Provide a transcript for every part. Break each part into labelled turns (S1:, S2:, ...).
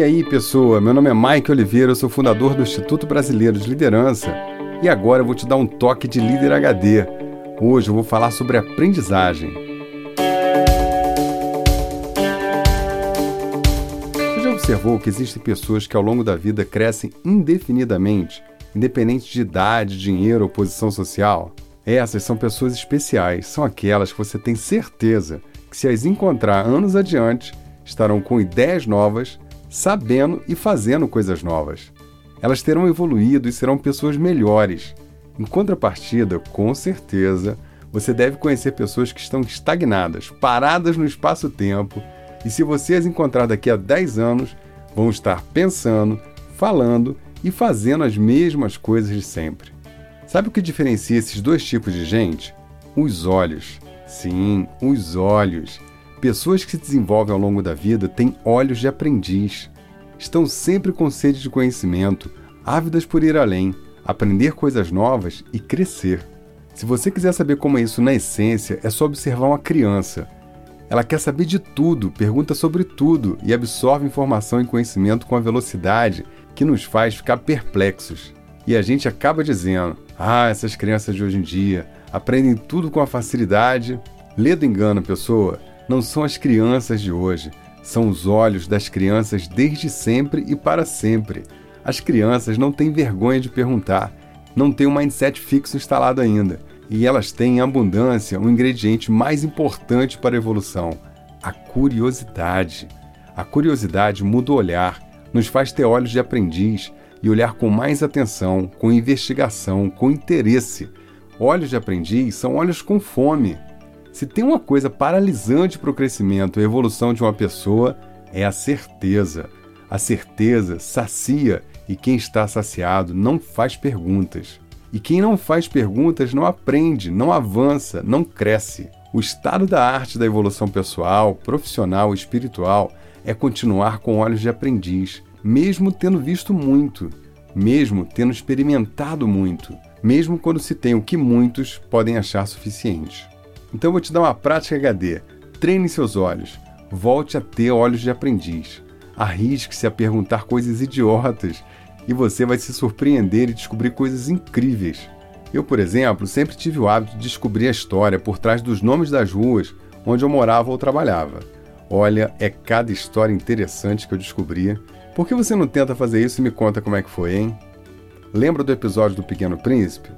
S1: E aí, pessoa, meu nome é Mike Oliveira, eu sou fundador do Instituto Brasileiro de Liderança e agora eu vou te dar um toque de líder HD. Hoje eu vou falar sobre aprendizagem. Você já observou que existem pessoas que ao longo da vida crescem indefinidamente, independente de idade, dinheiro ou posição social? Essas são pessoas especiais, são aquelas que você tem certeza que, se as encontrar anos adiante, estarão com ideias novas, sabendo e fazendo coisas novas. Elas terão evoluído e serão pessoas melhores. Em contrapartida, com certeza, você deve conhecer pessoas que estão estagnadas, paradas no espaço-tempo, e se você as encontrar daqui a 10 anos, vão estar pensando, falando e fazendo as mesmas coisas de sempre. Sabe o que diferencia esses dois tipos de gente? Os olhos. Sim, os olhos. Pessoas que se desenvolvem ao longo da vida têm olhos de aprendiz. Estão sempre com sede de conhecimento, ávidas por ir além, aprender coisas novas e crescer. Se você quiser saber como é isso na essência, é só observar uma criança. Ela quer saber de tudo, pergunta sobre tudo e absorve informação e conhecimento com a velocidade que nos faz ficar perplexos. E a gente acaba dizendo: ah, essas crianças de hoje em dia aprendem tudo com a facilidade. Lê do engano, pessoa. Não são as crianças de hoje, são os olhos das crianças desde sempre e para sempre. As crianças não têm vergonha de perguntar, não têm um mindset fixo instalado ainda, e elas têm em abundância um ingrediente mais importante para a evolução: a curiosidade. A curiosidade muda o olhar, nos faz ter olhos de aprendiz e olhar com mais atenção, com investigação, com interesse. Olhos de aprendiz são olhos com fome. Se tem uma coisa paralisante para o crescimento e evolução de uma pessoa, é a certeza. A certeza sacia e quem está saciado não faz perguntas. E quem não faz perguntas não aprende, não avança, não cresce. O estado da arte da evolução pessoal, profissional e espiritual é continuar com olhos de aprendiz, mesmo tendo visto muito, mesmo tendo experimentado muito, mesmo quando se tem o que muitos podem achar suficiente. Então eu vou te dar uma prática HD. Treine seus olhos. Volte a ter olhos de aprendiz. Arrisque-se a perguntar coisas idiotas e você vai se surpreender e descobrir coisas incríveis. Eu, por exemplo, sempre tive o hábito de descobrir a história por trás dos nomes das ruas onde eu morava ou trabalhava. Olha, é cada história interessante que eu descobria por que você não tenta fazer isso e me conta como é que foi, hein? Lembra do episódio do Pequeno Príncipe?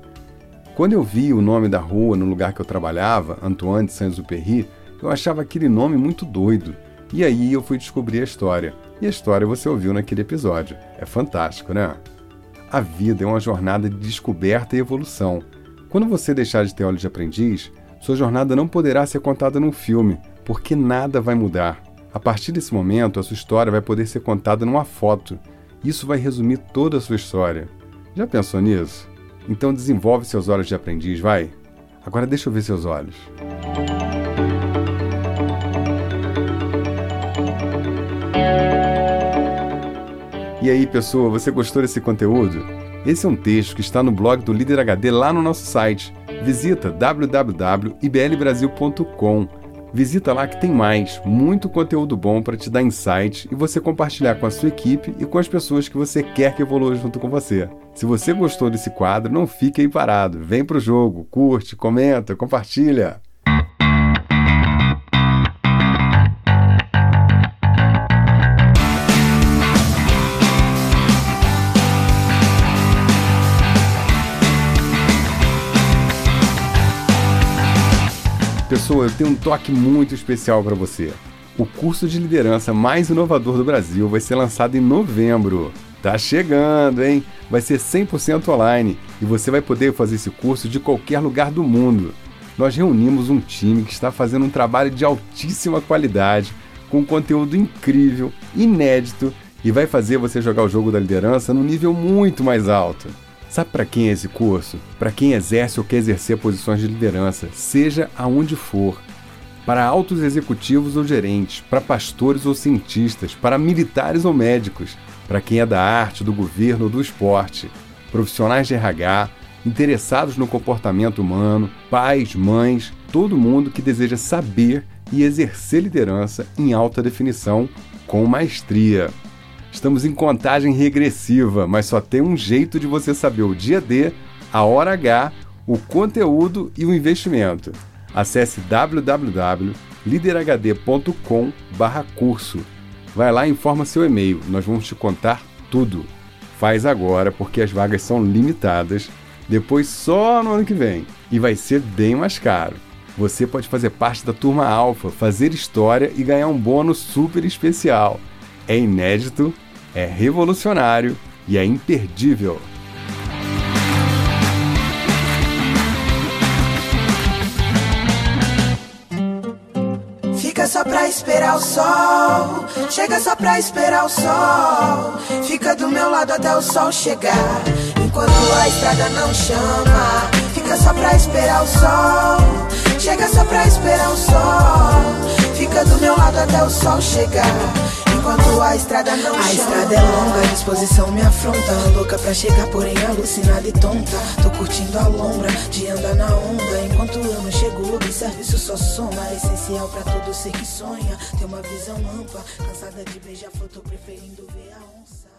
S1: Quando eu vi o nome da rua no lugar que eu trabalhava, Antoine de Saint-Exupéry, eu achava aquele nome muito doido. E aí eu fui descobrir a história. E a história você ouviu naquele episódio. É fantástico, né? A vida é uma jornada de descoberta e evolução. Quando você deixar de ter olhos de aprendiz, sua jornada não poderá ser contada num filme, porque nada vai mudar. A partir desse momento, a sua história vai poder ser contada numa foto. Isso vai resumir toda a sua história. Já pensou nisso? Então desenvolve seus olhos de aprendiz, vai. Agora deixa eu ver seus olhos. E aí, pessoa, você gostou desse conteúdo? Esse é um texto que está no blog do Líder HD lá no nosso site. Visita www.iblbrasil.com Visita lá que tem mais, muito conteúdo bom para te dar insight e você compartilhar com a sua equipe e com as pessoas que você quer que evoluam junto com você. Se você gostou desse quadro, não fique aí parado. Vem pro jogo, curte, comenta, compartilha. Pessoa, eu tenho um toque muito especial para você. O curso de liderança mais inovador do Brasil vai ser lançado em novembro. Tá chegando, hein? Vai ser 100% online e você vai poder fazer esse curso de qualquer lugar do mundo. Nós reunimos um time que está fazendo um trabalho de altíssima qualidade, com conteúdo incrível, inédito e vai fazer você jogar o jogo da liderança num nível muito mais alto. Sabe para quem é esse curso? Para quem exerce ou quer exercer posições de liderança, seja aonde for. Para altos executivos ou gerentes, para pastores ou cientistas, para militares ou médicos, para quem é da arte, do governo ou do esporte, profissionais de RH, interessados no comportamento humano, pais, mães, todo mundo que deseja saber e exercer liderança em alta definição com maestria. Estamos em contagem regressiva, mas só tem um jeito de você saber o dia D, a hora H, o conteúdo e o investimento. Acesse www.liderhd.com/curso. Vai lá e informa seu e-mail, nós vamos te contar tudo. Faz agora porque as vagas são limitadas, depois só no ano que vem e vai ser bem mais caro. Você pode fazer parte da turma Alfa, fazer história e ganhar um bônus super especial. É inédito, é revolucionário e é imperdível.
S2: Fica só pra esperar o sol. Chega só pra esperar o sol. Fica do meu lado até o sol chegar. Enquanto a estrada não chama. Fica só pra esperar o sol. Chega só pra esperar o sol. Fica do meu lado até o sol chegar enquanto a estrada não A chama. estrada é longa, a disposição me afronta. Louca pra chegar, porém alucinada e tonta. Tô curtindo a lombra de andar na onda. Enquanto eu não chego, observe isso só soma. É essencial pra todo ser que sonha. Ter uma visão ampla, cansada de beija-flor Tô preferindo ver a onça